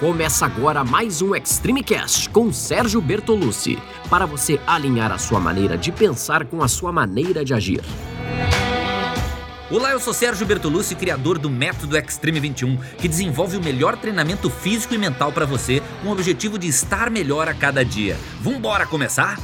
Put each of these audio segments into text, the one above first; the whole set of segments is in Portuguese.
Começa agora mais um Extreme Cast com Sérgio Bertolucci, para você alinhar a sua maneira de pensar com a sua maneira de agir. Olá, eu sou Sérgio Bertolucci, criador do Método Extreme 21, que desenvolve o melhor treinamento físico e mental para você, com o objetivo de estar melhor a cada dia. Vambora começar?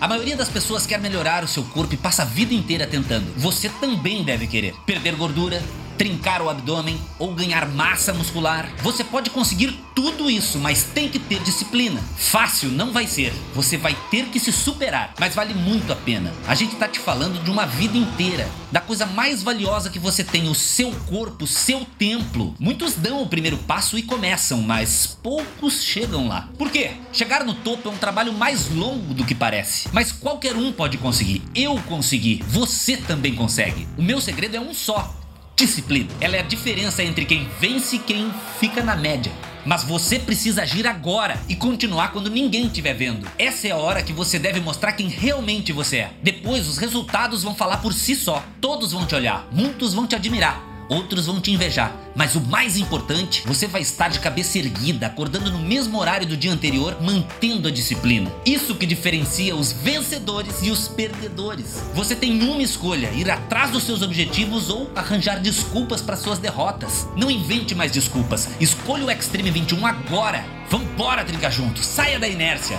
A maioria das pessoas quer melhorar o seu corpo e passa a vida inteira tentando. Você também deve querer perder gordura, trincar o abdômen ou ganhar massa muscular. Você pode conseguir tudo isso, mas tem que ter disciplina. Fácil não vai ser. Você vai ter que se superar, mas vale muito a pena. A gente tá te falando de uma vida inteira, da coisa mais valiosa que você tem, o seu corpo, seu templo. Muitos dão o primeiro passo e começam, mas poucos chegam lá. Por quê? Chegar no topo é um trabalho mais longo do que parece, mas qualquer um pode conseguir. Eu consegui, você também consegue. O meu segredo é um só Disciplina. Ela é a diferença entre quem vence e quem fica na média. Mas você precisa agir agora e continuar quando ninguém estiver vendo. Essa é a hora que você deve mostrar quem realmente você é. Depois, os resultados vão falar por si só. Todos vão te olhar, muitos vão te admirar outros vão te invejar. Mas o mais importante, você vai estar de cabeça erguida, acordando no mesmo horário do dia anterior, mantendo a disciplina. Isso que diferencia os vencedores e os perdedores. Você tem uma escolha: ir atrás dos seus objetivos ou arranjar desculpas para suas derrotas. Não invente mais desculpas. Escolha o Extreme 21 agora. Vambora, trincar junto. Saia da inércia.